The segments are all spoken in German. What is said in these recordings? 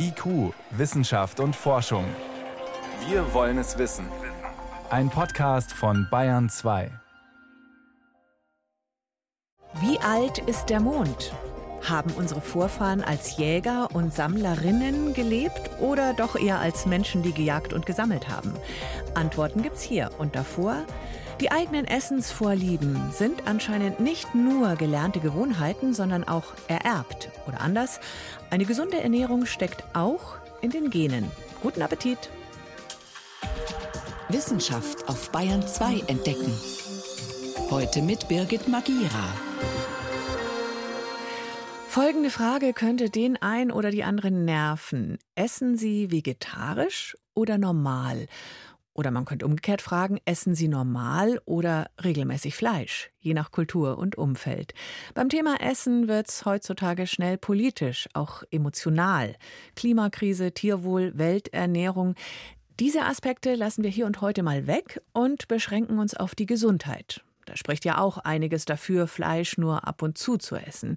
IQ, Wissenschaft und Forschung. Wir wollen es wissen. Ein Podcast von Bayern 2. Wie alt ist der Mond? Haben unsere Vorfahren als Jäger und Sammlerinnen gelebt oder doch eher als Menschen, die gejagt und gesammelt haben? Antworten gibt's hier und davor. Die eigenen Essensvorlieben sind anscheinend nicht nur gelernte Gewohnheiten, sondern auch ererbt. Oder anders, eine gesunde Ernährung steckt auch in den Genen. Guten Appetit! Wissenschaft auf Bayern 2 entdecken. Heute mit Birgit Magira. Folgende Frage könnte den ein oder die anderen nerven. Essen Sie vegetarisch oder normal? Oder man könnte umgekehrt fragen, essen Sie normal oder regelmäßig Fleisch, je nach Kultur und Umfeld. Beim Thema Essen wird es heutzutage schnell politisch, auch emotional. Klimakrise, Tierwohl, Welternährung. Diese Aspekte lassen wir hier und heute mal weg und beschränken uns auf die Gesundheit. Da spricht ja auch einiges dafür, Fleisch nur ab und zu zu essen.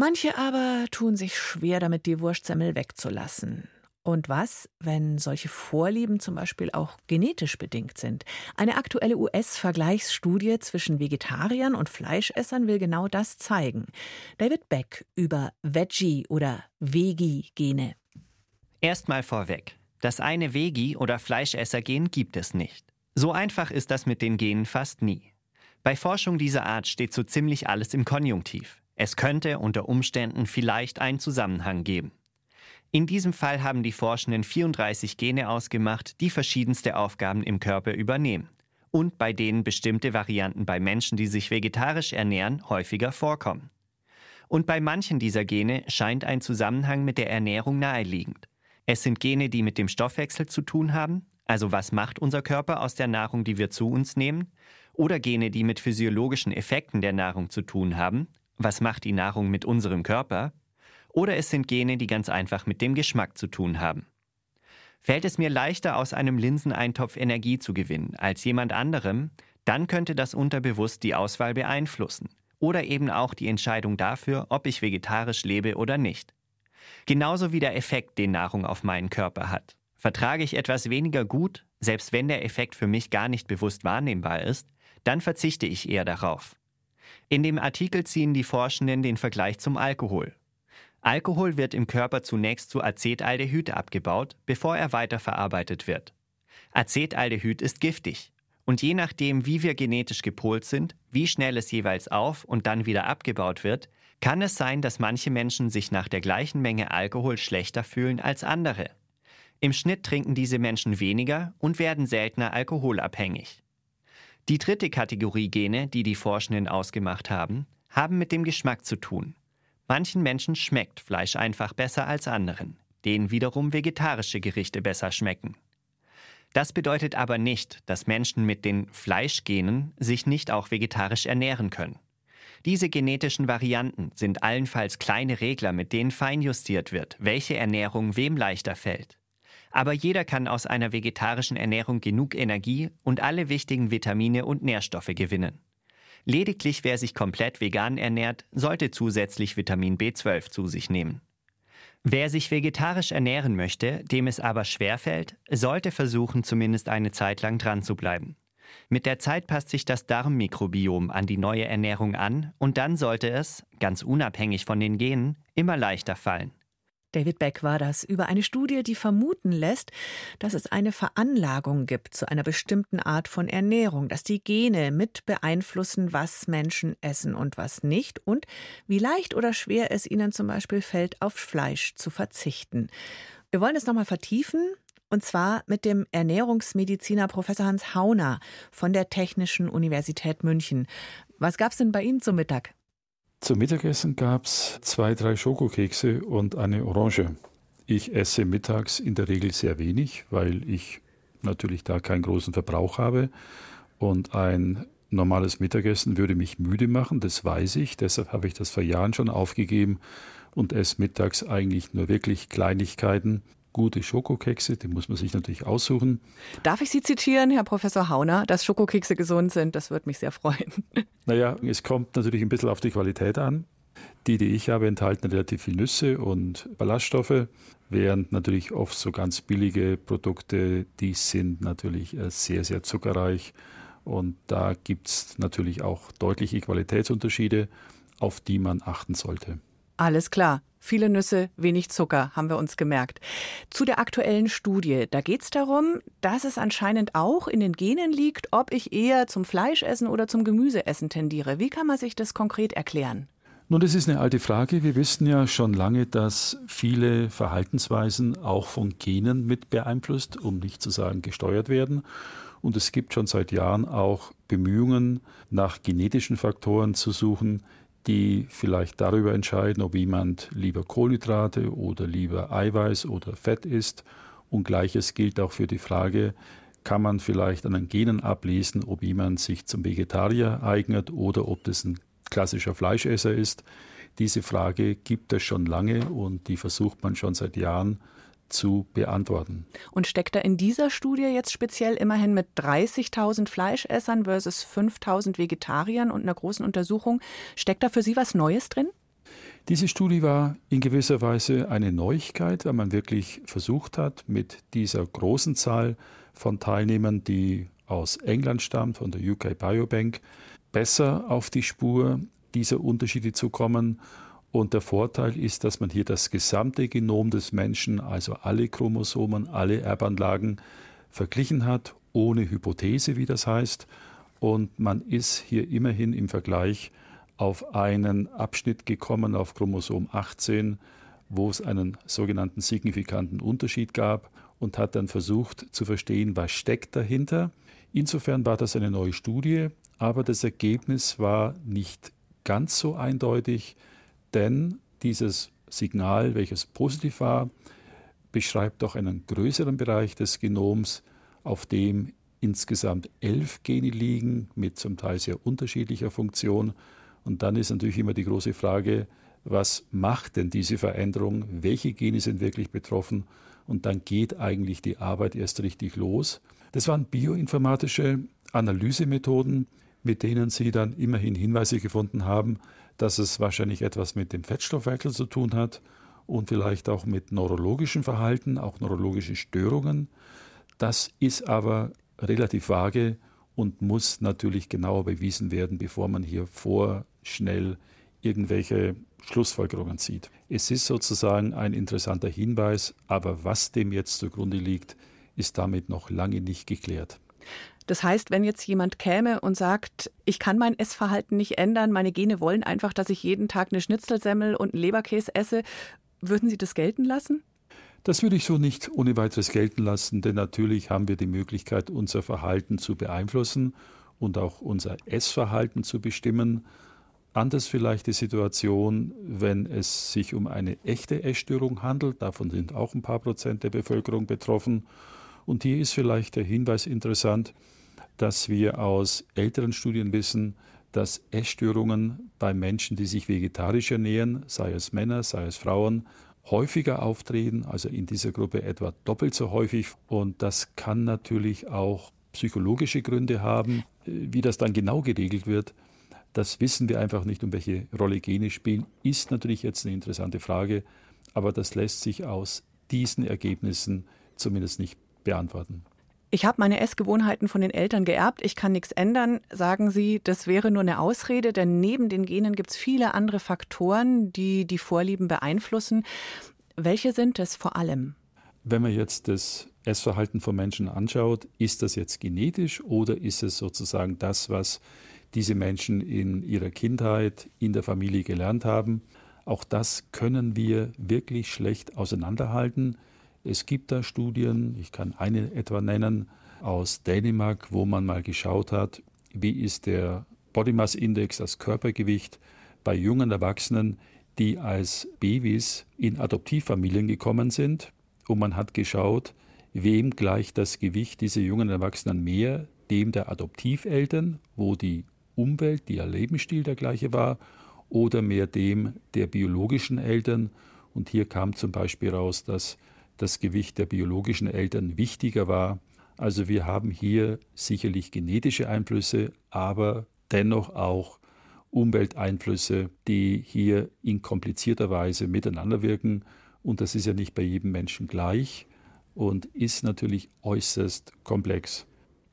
Manche aber tun sich schwer damit, die Wurstsemmel wegzulassen. Und was, wenn solche Vorlieben zum Beispiel auch genetisch bedingt sind? Eine aktuelle US-Vergleichsstudie zwischen Vegetariern und Fleischessern will genau das zeigen. David Beck über Veggie- oder Vegi-Gene. Erstmal vorweg. Das eine Vegi- oder Fleischesser-Gen gibt es nicht. So einfach ist das mit den Genen fast nie. Bei Forschung dieser Art steht so ziemlich alles im Konjunktiv. Es könnte unter Umständen vielleicht einen Zusammenhang geben. In diesem Fall haben die Forschenden 34 Gene ausgemacht, die verschiedenste Aufgaben im Körper übernehmen und bei denen bestimmte Varianten bei Menschen, die sich vegetarisch ernähren, häufiger vorkommen. Und bei manchen dieser Gene scheint ein Zusammenhang mit der Ernährung naheliegend. Es sind Gene, die mit dem Stoffwechsel zu tun haben, also was macht unser Körper aus der Nahrung, die wir zu uns nehmen, oder Gene, die mit physiologischen Effekten der Nahrung zu tun haben, was macht die Nahrung mit unserem Körper, oder es sind Gene, die ganz einfach mit dem Geschmack zu tun haben. Fällt es mir leichter, aus einem Linseneintopf Energie zu gewinnen als jemand anderem, dann könnte das unterbewusst die Auswahl beeinflussen oder eben auch die Entscheidung dafür, ob ich vegetarisch lebe oder nicht. Genauso wie der Effekt, den Nahrung auf meinen Körper hat. Vertrage ich etwas weniger gut, selbst wenn der Effekt für mich gar nicht bewusst wahrnehmbar ist, dann verzichte ich eher darauf. In dem Artikel ziehen die Forschenden den Vergleich zum Alkohol Alkohol wird im Körper zunächst zu Acetaldehyd abgebaut, bevor er weiterverarbeitet wird. Acetaldehyd ist giftig. Und je nachdem, wie wir genetisch gepolt sind, wie schnell es jeweils auf und dann wieder abgebaut wird, kann es sein, dass manche Menschen sich nach der gleichen Menge Alkohol schlechter fühlen als andere. Im Schnitt trinken diese Menschen weniger und werden seltener alkoholabhängig. Die dritte Kategorie Gene, die die Forschenden ausgemacht haben, haben mit dem Geschmack zu tun. Manchen Menschen schmeckt Fleisch einfach besser als anderen, denen wiederum vegetarische Gerichte besser schmecken. Das bedeutet aber nicht, dass Menschen mit den Fleischgenen sich nicht auch vegetarisch ernähren können. Diese genetischen Varianten sind allenfalls kleine Regler, mit denen feinjustiert wird, welche Ernährung wem leichter fällt. Aber jeder kann aus einer vegetarischen Ernährung genug Energie und alle wichtigen Vitamine und Nährstoffe gewinnen. Lediglich wer sich komplett vegan ernährt, sollte zusätzlich Vitamin B12 zu sich nehmen. Wer sich vegetarisch ernähren möchte, dem es aber schwerfällt, sollte versuchen, zumindest eine Zeit lang dran zu bleiben. Mit der Zeit passt sich das Darmmikrobiom an die neue Ernährung an und dann sollte es, ganz unabhängig von den Genen, immer leichter fallen. David Beck war das über eine Studie, die vermuten lässt, dass es eine Veranlagung gibt zu einer bestimmten Art von Ernährung, dass die Gene mit beeinflussen, was Menschen essen und was nicht und wie leicht oder schwer es ihnen zum Beispiel fällt, auf Fleisch zu verzichten. Wir wollen es nochmal vertiefen. Und zwar mit dem Ernährungsmediziner Professor Hans Hauner von der Technischen Universität München. Was gab es denn bei Ihnen zum Mittag? Zum Mittagessen gab es zwei, drei Schokokekse und eine Orange. Ich esse mittags in der Regel sehr wenig, weil ich natürlich da keinen großen Verbrauch habe. Und ein normales Mittagessen würde mich müde machen, das weiß ich. Deshalb habe ich das vor Jahren schon aufgegeben und esse mittags eigentlich nur wirklich Kleinigkeiten, gute Schokokekse, die muss man sich natürlich aussuchen. Darf ich Sie zitieren, Herr Professor Hauner, dass Schokokekse gesund sind? Das würde mich sehr freuen. Naja, es kommt natürlich ein bisschen auf die Qualität an. Die, die ich habe, enthalten relativ viel Nüsse und Ballaststoffe, während natürlich oft so ganz billige Produkte, die sind natürlich äh, sehr, sehr zuckerreich. Und da gibt es natürlich auch deutliche Qualitätsunterschiede, auf die man achten sollte. Alles klar. Viele Nüsse, wenig Zucker, haben wir uns gemerkt. Zu der aktuellen Studie, da geht es darum, dass es anscheinend auch in den Genen liegt, ob ich eher zum Fleischessen oder zum Gemüseessen tendiere. Wie kann man sich das konkret erklären? Nun, das ist eine alte Frage. Wir wissen ja schon lange, dass viele Verhaltensweisen auch von Genen mit beeinflusst, um nicht zu sagen gesteuert werden. Und es gibt schon seit Jahren auch Bemühungen, nach genetischen Faktoren zu suchen, die vielleicht darüber entscheiden, ob jemand lieber Kohlenhydrate oder lieber Eiweiß oder Fett isst. Und gleiches gilt auch für die Frage, kann man vielleicht an den Genen ablesen, ob jemand sich zum Vegetarier eignet oder ob das ein klassischer Fleischesser ist. Diese Frage gibt es schon lange und die versucht man schon seit Jahren zu beantworten. Und steckt da in dieser Studie jetzt speziell immerhin mit 30.000 Fleischessern versus 5.000 Vegetariern und einer großen Untersuchung, steckt da für Sie was Neues drin? Diese Studie war in gewisser Weise eine Neuigkeit, weil man wirklich versucht hat, mit dieser großen Zahl von Teilnehmern, die aus England stammt, von der UK Biobank, besser auf die Spur dieser Unterschiede zu kommen und der Vorteil ist, dass man hier das gesamte Genom des Menschen, also alle Chromosomen, alle Erbanlagen verglichen hat, ohne Hypothese, wie das heißt. Und man ist hier immerhin im Vergleich auf einen Abschnitt gekommen, auf Chromosom 18, wo es einen sogenannten signifikanten Unterschied gab und hat dann versucht zu verstehen, was steckt dahinter. Insofern war das eine neue Studie, aber das Ergebnis war nicht ganz so eindeutig, denn dieses Signal, welches positiv war, beschreibt doch einen größeren Bereich des Genoms, auf dem insgesamt elf Gene liegen, mit zum Teil sehr unterschiedlicher Funktion. Und dann ist natürlich immer die große Frage, was macht denn diese Veränderung? Welche Gene sind wirklich betroffen? Und dann geht eigentlich die Arbeit erst richtig los. Das waren bioinformatische Analysemethoden, mit denen Sie dann immerhin Hinweise gefunden haben, dass es wahrscheinlich etwas mit dem Fettstoffwechsel zu tun hat und vielleicht auch mit neurologischem Verhalten, auch neurologische Störungen. Das ist aber relativ vage und muss natürlich genauer bewiesen werden, bevor man hier vorschnell irgendwelche Schlussfolgerungen zieht. Es ist sozusagen ein interessanter Hinweis, aber was dem jetzt zugrunde liegt, ist damit noch lange nicht geklärt. Das heißt, wenn jetzt jemand käme und sagt, ich kann mein Essverhalten nicht ändern, meine Gene wollen einfach, dass ich jeden Tag eine Schnitzelsemmel und einen Leberkäse esse, würden Sie das gelten lassen? Das würde ich so nicht ohne weiteres gelten lassen, denn natürlich haben wir die Möglichkeit, unser Verhalten zu beeinflussen und auch unser Essverhalten zu bestimmen. Anders vielleicht die Situation, wenn es sich um eine echte Essstörung handelt. Davon sind auch ein paar Prozent der Bevölkerung betroffen. Und hier ist vielleicht der Hinweis interessant, dass wir aus älteren Studien wissen, dass Essstörungen bei Menschen, die sich vegetarisch ernähren, sei es Männer, sei es Frauen, häufiger auftreten, also in dieser Gruppe etwa doppelt so häufig. Und das kann natürlich auch psychologische Gründe haben. Wie das dann genau geregelt wird, das wissen wir einfach nicht, um welche Rolle Gene spielen, ist natürlich jetzt eine interessante Frage, aber das lässt sich aus diesen Ergebnissen zumindest nicht beantworten. Ich habe meine Essgewohnheiten von den Eltern geerbt, ich kann nichts ändern. Sagen Sie, das wäre nur eine Ausrede, denn neben den Genen gibt es viele andere Faktoren, die die Vorlieben beeinflussen. Welche sind es vor allem? Wenn man jetzt das Essverhalten von Menschen anschaut, ist das jetzt genetisch oder ist es sozusagen das, was diese Menschen in ihrer Kindheit, in der Familie gelernt haben? Auch das können wir wirklich schlecht auseinanderhalten. Es gibt da Studien, ich kann eine etwa nennen, aus Dänemark, wo man mal geschaut hat, wie ist der Body Mass Index, das Körpergewicht bei jungen Erwachsenen, die als Babys in Adoptivfamilien gekommen sind. Und man hat geschaut, wem gleicht das Gewicht dieser jungen Erwachsenen mehr, dem der Adoptiveltern, wo die Umwelt, der Lebensstil der gleiche war, oder mehr dem der biologischen Eltern. Und hier kam zum Beispiel raus, dass das Gewicht der biologischen Eltern wichtiger war. Also wir haben hier sicherlich genetische Einflüsse, aber dennoch auch Umwelteinflüsse, die hier in komplizierter Weise miteinander wirken. Und das ist ja nicht bei jedem Menschen gleich und ist natürlich äußerst komplex.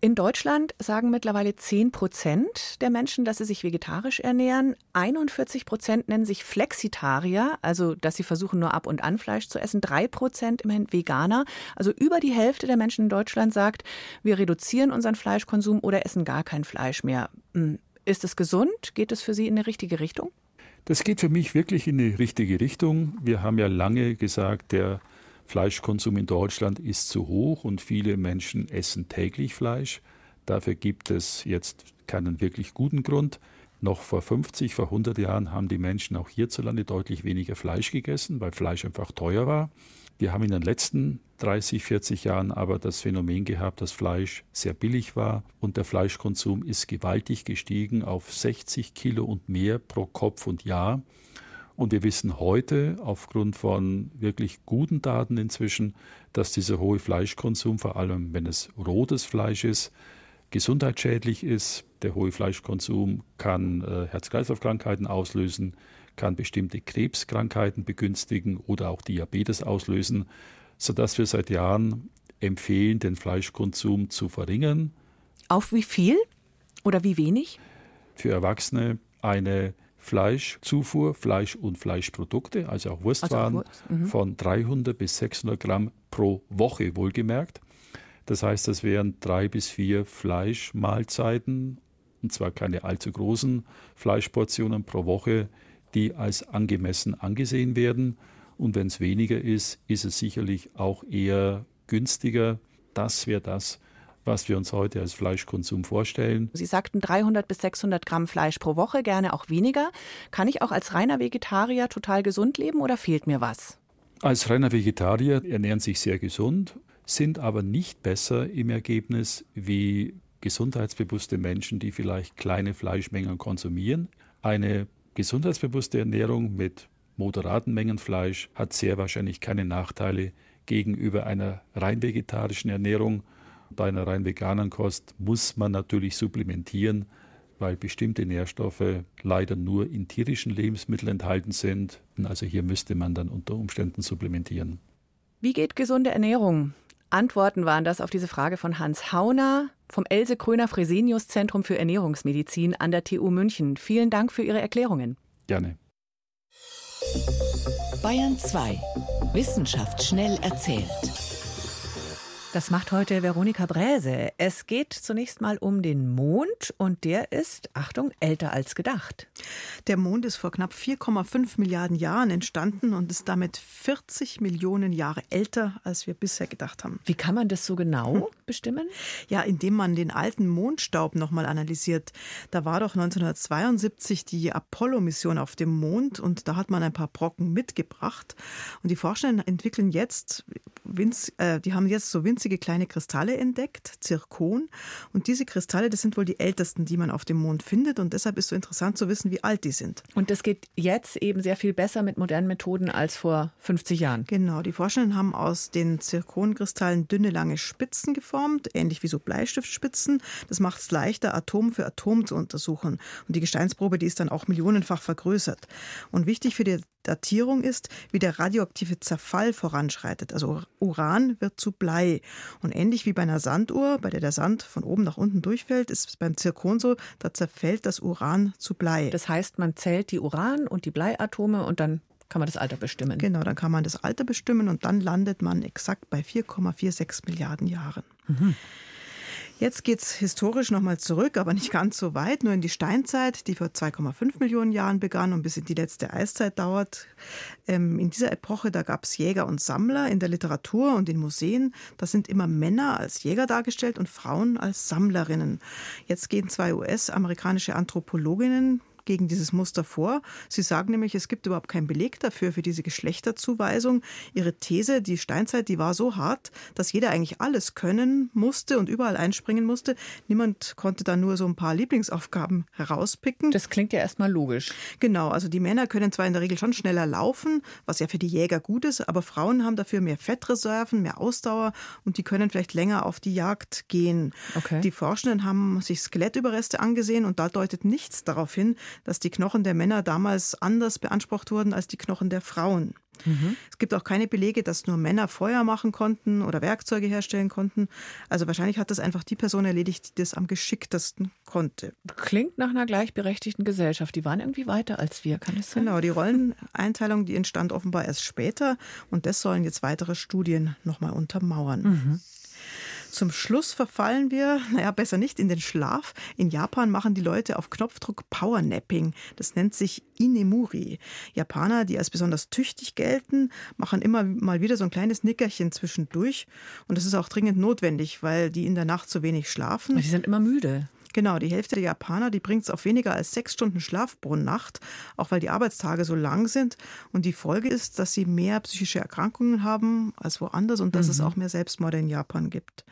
In Deutschland sagen mittlerweile 10 Prozent der Menschen, dass sie sich vegetarisch ernähren. 41 Prozent nennen sich Flexitarier, also dass sie versuchen, nur ab und an Fleisch zu essen. 3 Prozent immerhin Veganer. Also über die Hälfte der Menschen in Deutschland sagt, wir reduzieren unseren Fleischkonsum oder essen gar kein Fleisch mehr. Hm, ist es gesund? Geht es für Sie in die richtige Richtung? Das geht für mich wirklich in die richtige Richtung. Wir haben ja lange gesagt, der Fleischkonsum in Deutschland ist zu hoch und viele Menschen essen täglich Fleisch. Dafür gibt es jetzt keinen wirklich guten Grund. Noch vor 50, vor 100 Jahren haben die Menschen auch hierzulande deutlich weniger Fleisch gegessen, weil Fleisch einfach teuer war. Wir haben in den letzten 30, 40 Jahren aber das Phänomen gehabt, dass Fleisch sehr billig war und der Fleischkonsum ist gewaltig gestiegen auf 60 Kilo und mehr pro Kopf und Jahr. Und wir wissen heute aufgrund von wirklich guten Daten inzwischen, dass dieser hohe Fleischkonsum, vor allem wenn es rotes Fleisch ist, gesundheitsschädlich ist. Der hohe Fleischkonsum kann äh, Herz-Kreislauf-Krankheiten auslösen, kann bestimmte Krebskrankheiten begünstigen oder auch Diabetes auslösen, sodass wir seit Jahren empfehlen, den Fleischkonsum zu verringern. Auf wie viel oder wie wenig? Für Erwachsene eine Fleischzufuhr, Fleisch und Fleischprodukte, also auch Wurstwaren, also auch mhm. von 300 bis 600 Gramm pro Woche wohlgemerkt. Das heißt, das wären drei bis vier Fleischmahlzeiten, und zwar keine allzu großen Fleischportionen pro Woche, die als angemessen angesehen werden. Und wenn es weniger ist, ist es sicherlich auch eher günstiger. Das wäre das, was wir uns heute als Fleischkonsum vorstellen. Sie sagten 300 bis 600 Gramm Fleisch pro Woche, gerne auch weniger. Kann ich auch als reiner Vegetarier total gesund leben oder fehlt mir was? Als reiner Vegetarier ernähren sich sehr gesund, sind aber nicht besser im Ergebnis wie gesundheitsbewusste Menschen, die vielleicht kleine Fleischmengen konsumieren. Eine gesundheitsbewusste Ernährung mit moderaten Mengen Fleisch hat sehr wahrscheinlich keine Nachteile gegenüber einer rein vegetarischen Ernährung bei einer rein veganen Kost muss man natürlich supplementieren, weil bestimmte Nährstoffe leider nur in tierischen Lebensmitteln enthalten sind. Also hier müsste man dann unter Umständen supplementieren. Wie geht gesunde Ernährung? Antworten waren das auf diese Frage von Hans Hauner vom Else Kröner Fresenius Zentrum für Ernährungsmedizin an der TU München. Vielen Dank für Ihre Erklärungen. Gerne. Bayern 2. Wissenschaft schnell erzählt. Das macht heute Veronika Bräse. Es geht zunächst mal um den Mond und der ist, Achtung, älter als gedacht. Der Mond ist vor knapp 4,5 Milliarden Jahren entstanden und ist damit 40 Millionen Jahre älter, als wir bisher gedacht haben. Wie kann man das so genau bestimmen? Ja, indem man den alten Mondstaub nochmal analysiert. Da war doch 1972 die Apollo-Mission auf dem Mond und da hat man ein paar Brocken mitgebracht. Und die Forscher entwickeln jetzt, äh, die haben jetzt so winzige winzige kleine Kristalle entdeckt, Zirkon. Und diese Kristalle, das sind wohl die ältesten, die man auf dem Mond findet. Und deshalb ist es so interessant zu wissen, wie alt die sind. Und das geht jetzt eben sehr viel besser mit modernen Methoden als vor 50 Jahren. Genau, die Forschenden haben aus den Zirkonkristallen dünne, lange Spitzen geformt, ähnlich wie so Bleistiftspitzen. Das macht es leichter, Atom für Atom zu untersuchen. Und die Gesteinsprobe, die ist dann auch millionenfach vergrößert. Und wichtig für die Datierung ist, wie der radioaktive Zerfall voranschreitet. Also Uran wird zu Blei. Und ähnlich wie bei einer Sanduhr, bei der der Sand von oben nach unten durchfällt, ist es beim Zirkon so, da zerfällt das Uran zu Blei. Das heißt, man zählt die Uran- und die Bleiatome und dann kann man das Alter bestimmen. Genau, dann kann man das Alter bestimmen und dann landet man exakt bei 4,46 Milliarden Jahren. Mhm. Jetzt geht es historisch nochmal zurück, aber nicht ganz so weit, nur in die Steinzeit, die vor 2,5 Millionen Jahren begann und bis in die letzte Eiszeit dauert. Ähm, in dieser Epoche, da gab es Jäger und Sammler in der Literatur und in Museen. Da sind immer Männer als Jäger dargestellt und Frauen als Sammlerinnen. Jetzt gehen zwei US-amerikanische Anthropologinnen gegen dieses Muster vor. Sie sagen nämlich, es gibt überhaupt keinen Beleg dafür, für diese Geschlechterzuweisung. Ihre These, die Steinzeit, die war so hart, dass jeder eigentlich alles können musste und überall einspringen musste. Niemand konnte da nur so ein paar Lieblingsaufgaben herauspicken. Das klingt ja erstmal logisch. Genau, also die Männer können zwar in der Regel schon schneller laufen, was ja für die Jäger gut ist, aber Frauen haben dafür mehr Fettreserven, mehr Ausdauer und die können vielleicht länger auf die Jagd gehen. Okay. Die Forschenden haben sich Skelettüberreste angesehen und da deutet nichts darauf hin, dass die Knochen der Männer damals anders beansprucht wurden als die Knochen der Frauen. Mhm. Es gibt auch keine Belege, dass nur Männer Feuer machen konnten oder Werkzeuge herstellen konnten. Also wahrscheinlich hat das einfach die Person erledigt, die das am geschicktesten konnte. Klingt nach einer gleichberechtigten Gesellschaft. Die waren irgendwie weiter als wir, kann es sein? Genau, die Rolleneinteilung, die entstand offenbar erst später und das sollen jetzt weitere Studien nochmal untermauern. Mhm. Zum Schluss verfallen wir, naja, besser nicht in den Schlaf. In Japan machen die Leute auf Knopfdruck Powernapping. Das nennt sich Inemuri. Japaner, die als besonders tüchtig gelten, machen immer mal wieder so ein kleines Nickerchen zwischendurch. Und das ist auch dringend notwendig, weil die in der Nacht zu wenig schlafen. Die sind immer müde. Genau, die Hälfte der Japaner, die bringt es auf weniger als sechs Stunden Schlaf pro Nacht, auch weil die Arbeitstage so lang sind. Und die Folge ist, dass sie mehr psychische Erkrankungen haben als woanders und dass mhm. es auch mehr Selbstmorde in Japan gibt.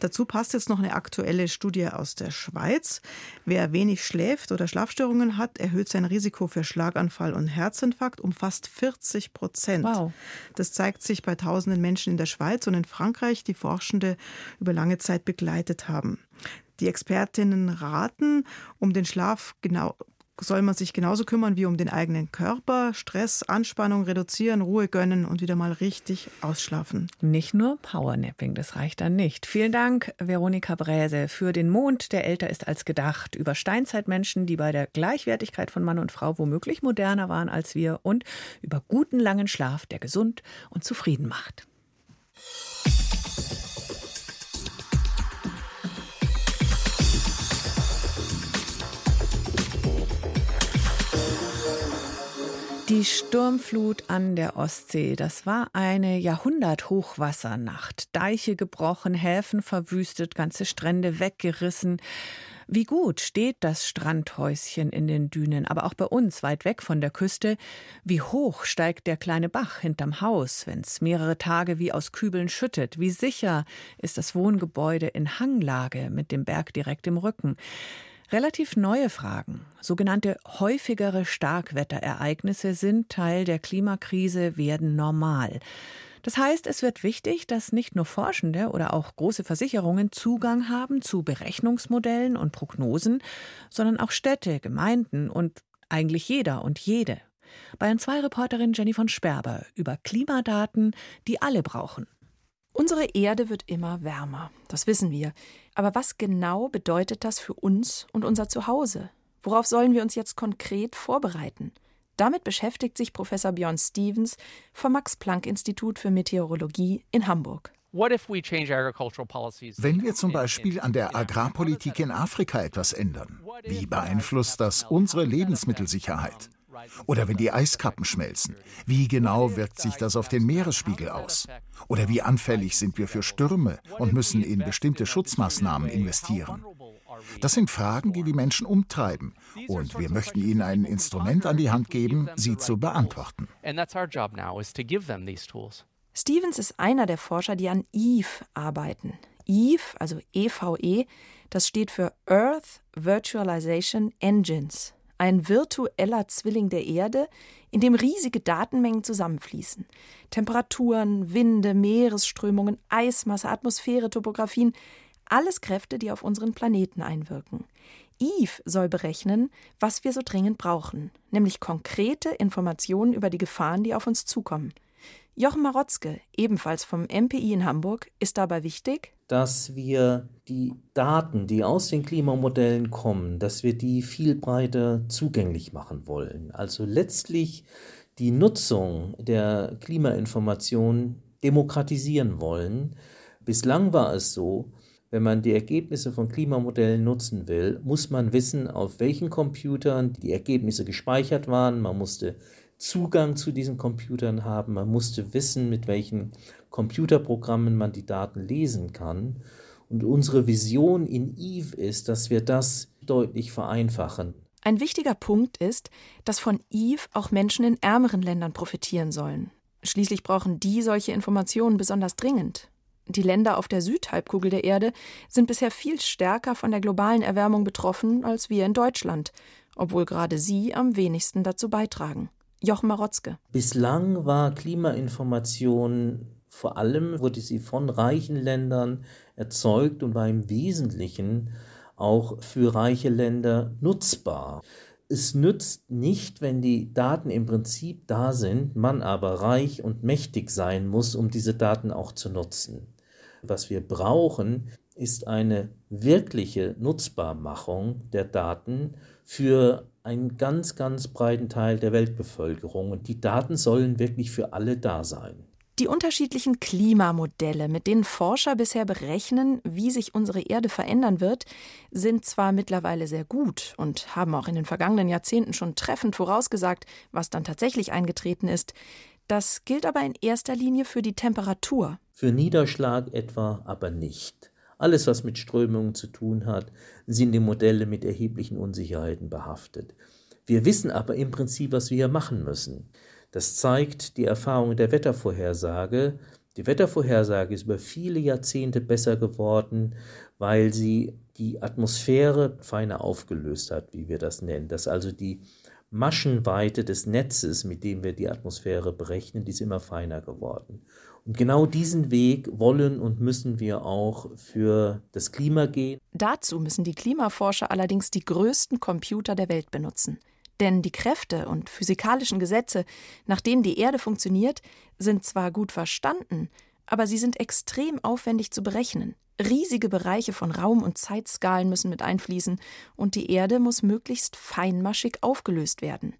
Dazu passt jetzt noch eine aktuelle Studie aus der Schweiz. Wer wenig schläft oder Schlafstörungen hat, erhöht sein Risiko für Schlaganfall und Herzinfarkt um fast 40 Prozent. Wow. Das zeigt sich bei tausenden Menschen in der Schweiz und in Frankreich, die Forschende über lange Zeit begleitet haben. Die Expertinnen raten, um den Schlaf genau soll man sich genauso kümmern wie um den eigenen Körper. Stress, Anspannung reduzieren, Ruhe gönnen und wieder mal richtig ausschlafen. Nicht nur Powernapping, das reicht dann nicht. Vielen Dank, Veronika Bräse, für den Mond, der älter ist als gedacht, über Steinzeitmenschen, die bei der Gleichwertigkeit von Mann und Frau womöglich moderner waren als wir und über guten langen Schlaf, der gesund und zufrieden macht. Die Sturmflut an der Ostsee, das war eine Jahrhundert-Hochwassernacht. Deiche gebrochen, Häfen verwüstet, ganze Strände weggerissen. Wie gut steht das Strandhäuschen in den Dünen, aber auch bei uns weit weg von der Küste. Wie hoch steigt der kleine Bach hinterm Haus, wenn's mehrere Tage wie aus Kübeln schüttet? Wie sicher ist das Wohngebäude in Hanglage mit dem Berg direkt im Rücken? Relativ neue Fragen, sogenannte häufigere Starkwetterereignisse sind Teil der Klimakrise, werden normal. Das heißt, es wird wichtig, dass nicht nur Forschende oder auch große Versicherungen Zugang haben zu Berechnungsmodellen und Prognosen, sondern auch Städte, Gemeinden und eigentlich jeder und jede. Bayern 2 Reporterin Jenny von Sperber über Klimadaten, die alle brauchen. Unsere Erde wird immer wärmer, das wissen wir. Aber was genau bedeutet das für uns und unser Zuhause? Worauf sollen wir uns jetzt konkret vorbereiten? Damit beschäftigt sich Professor Björn Stevens vom Max-Planck-Institut für Meteorologie in Hamburg. Wenn wir zum Beispiel an der Agrarpolitik in Afrika etwas ändern, wie beeinflusst das unsere Lebensmittelsicherheit? Oder wenn die Eiskappen schmelzen, wie genau wirkt sich das auf den Meeresspiegel aus? Oder wie anfällig sind wir für Stürme und müssen in bestimmte Schutzmaßnahmen investieren? Das sind Fragen, die die Menschen umtreiben, und wir möchten ihnen ein Instrument an die Hand geben, sie zu beantworten. Stevens ist einer der Forscher, die an EVE arbeiten. EVE, also EVE, das steht für Earth Virtualization Engines ein virtueller Zwilling der Erde, in dem riesige Datenmengen zusammenfließen. Temperaturen, Winde, Meeresströmungen, Eismasse, Atmosphäre, Topografien, alles Kräfte, die auf unseren Planeten einwirken. Eve soll berechnen, was wir so dringend brauchen, nämlich konkrete Informationen über die Gefahren, die auf uns zukommen. Jochen Marotzke, ebenfalls vom MPI in Hamburg, ist dabei wichtig, dass wir die Daten, die aus den Klimamodellen kommen, dass wir die viel breiter zugänglich machen wollen. Also letztlich die Nutzung der Klimainformation demokratisieren wollen. Bislang war es so, wenn man die Ergebnisse von Klimamodellen nutzen will, muss man wissen, auf welchen Computern die Ergebnisse gespeichert waren. Man musste Zugang zu diesen Computern haben. Man musste wissen, mit welchen Computerprogrammen man die Daten lesen kann. Und unsere Vision in Eve ist, dass wir das deutlich vereinfachen. Ein wichtiger Punkt ist, dass von Eve auch Menschen in ärmeren Ländern profitieren sollen. Schließlich brauchen die solche Informationen besonders dringend. Die Länder auf der Südhalbkugel der Erde sind bisher viel stärker von der globalen Erwärmung betroffen als wir in Deutschland, obwohl gerade sie am wenigsten dazu beitragen. Jochen Marotzke. Bislang war Klimainformation vor allem, wurde sie von reichen Ländern erzeugt und war im Wesentlichen auch für reiche Länder nutzbar. es nützt nicht, wenn die Daten im Prinzip da sind, man aber reich und mächtig sein muss, um diese Daten auch zu nutzen. Was wir brauchen, ist eine wirkliche Nutzbarmachung der Daten für einen ganz, ganz breiten Teil der Weltbevölkerung. Und die Daten sollen wirklich für alle da sein. Die unterschiedlichen Klimamodelle, mit denen Forscher bisher berechnen, wie sich unsere Erde verändern wird, sind zwar mittlerweile sehr gut und haben auch in den vergangenen Jahrzehnten schon treffend vorausgesagt, was dann tatsächlich eingetreten ist. Das gilt aber in erster Linie für die Temperatur. Für Niederschlag etwa aber nicht. Alles, was mit Strömungen zu tun hat, sind die Modelle mit erheblichen Unsicherheiten behaftet. Wir wissen aber im Prinzip, was wir hier machen müssen. Das zeigt die Erfahrung der Wettervorhersage. Die Wettervorhersage ist über viele Jahrzehnte besser geworden, weil sie die Atmosphäre feiner aufgelöst hat, wie wir das nennen. Dass also die Maschenweite des Netzes, mit dem wir die Atmosphäre berechnen, die ist immer feiner geworden. Und genau diesen Weg wollen und müssen wir auch für das Klima gehen. Dazu müssen die Klimaforscher allerdings die größten Computer der Welt benutzen. Denn die Kräfte und physikalischen Gesetze, nach denen die Erde funktioniert, sind zwar gut verstanden, aber sie sind extrem aufwendig zu berechnen. Riesige Bereiche von Raum- und Zeitskalen müssen mit einfließen und die Erde muss möglichst feinmaschig aufgelöst werden.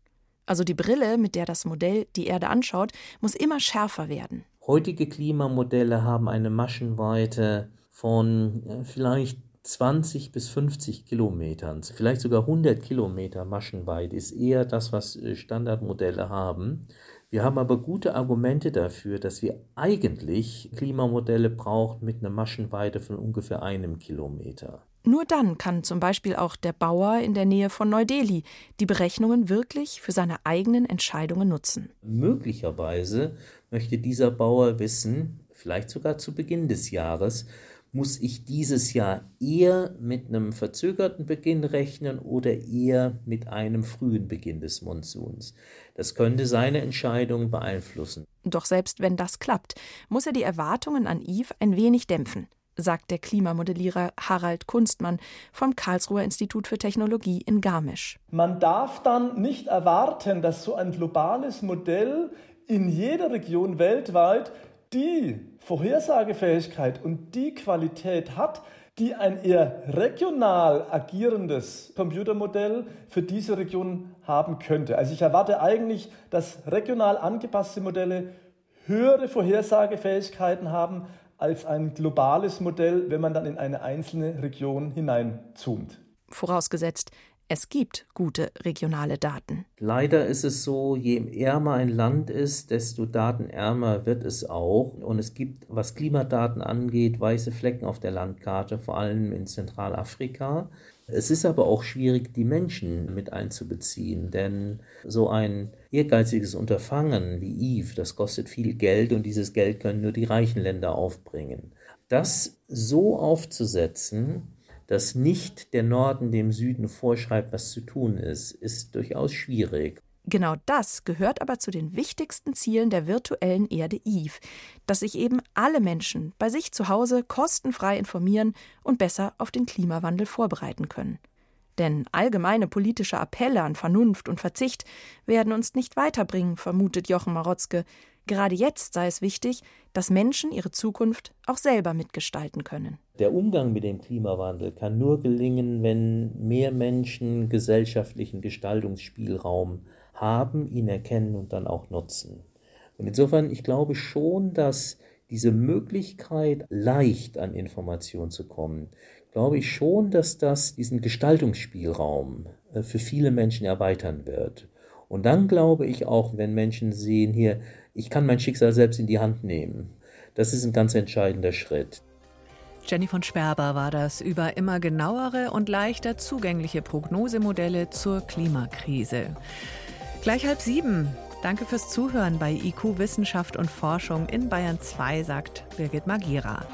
Also die Brille, mit der das Modell die Erde anschaut, muss immer schärfer werden. Heutige Klimamodelle haben eine Maschenweite von äh, vielleicht 20 bis 50 Kilometern, vielleicht sogar 100 Kilometer maschenweit ist eher das, was äh, Standardmodelle haben. Wir haben aber gute Argumente dafür, dass wir eigentlich Klimamodelle brauchen mit einer Maschenweite von ungefähr einem Kilometer. Nur dann kann zum Beispiel auch der Bauer in der Nähe von Neu-Delhi die Berechnungen wirklich für seine eigenen Entscheidungen nutzen. Möglicherweise möchte dieser Bauer wissen, vielleicht sogar zu Beginn des Jahres, muss ich dieses Jahr eher mit einem verzögerten Beginn rechnen oder eher mit einem frühen Beginn des Monsuns? Das könnte seine Entscheidung beeinflussen. Doch selbst wenn das klappt, muss er die Erwartungen an Yves ein wenig dämpfen, sagt der Klimamodellierer Harald Kunstmann vom Karlsruher Institut für Technologie in Garmisch. Man darf dann nicht erwarten, dass so ein globales Modell in jeder Region weltweit die Vorhersagefähigkeit und die Qualität hat, die ein eher regional agierendes Computermodell für diese Region haben könnte. Also ich erwarte eigentlich, dass regional angepasste Modelle höhere Vorhersagefähigkeiten haben als ein globales Modell, wenn man dann in eine einzelne Region hineinzoomt. Vorausgesetzt, es gibt gute regionale Daten. Leider ist es so, je ärmer ein Land ist, desto datenärmer wird es auch. Und es gibt, was Klimadaten angeht, weiße Flecken auf der Landkarte, vor allem in Zentralafrika. Es ist aber auch schwierig, die Menschen mit einzubeziehen, denn so ein ehrgeiziges Unterfangen wie Eve, das kostet viel Geld und dieses Geld können nur die reichen Länder aufbringen. Das so aufzusetzen, dass nicht der Norden dem Süden vorschreibt, was zu tun ist, ist durchaus schwierig. Genau das gehört aber zu den wichtigsten Zielen der virtuellen Erde Eve, dass sich eben alle Menschen bei sich zu Hause kostenfrei informieren und besser auf den Klimawandel vorbereiten können. Denn allgemeine politische Appelle an Vernunft und Verzicht werden uns nicht weiterbringen, vermutet Jochen Marotzke. Gerade jetzt sei es wichtig, dass Menschen ihre Zukunft auch selber mitgestalten können. Der Umgang mit dem Klimawandel kann nur gelingen, wenn mehr Menschen gesellschaftlichen Gestaltungsspielraum haben, ihn erkennen und dann auch nutzen. Und insofern, ich glaube schon, dass diese Möglichkeit, leicht an Informationen zu kommen, glaube ich schon, dass das diesen Gestaltungsspielraum äh, für viele Menschen erweitern wird. Und dann glaube ich auch, wenn Menschen sehen hier, ich kann mein Schicksal selbst in die Hand nehmen. Das ist ein ganz entscheidender Schritt. Jenny von Sperber war das über immer genauere und leichter zugängliche Prognosemodelle zur Klimakrise. Gleich halb sieben. Danke fürs Zuhören bei IQ Wissenschaft und Forschung in Bayern 2, sagt Birgit Magira.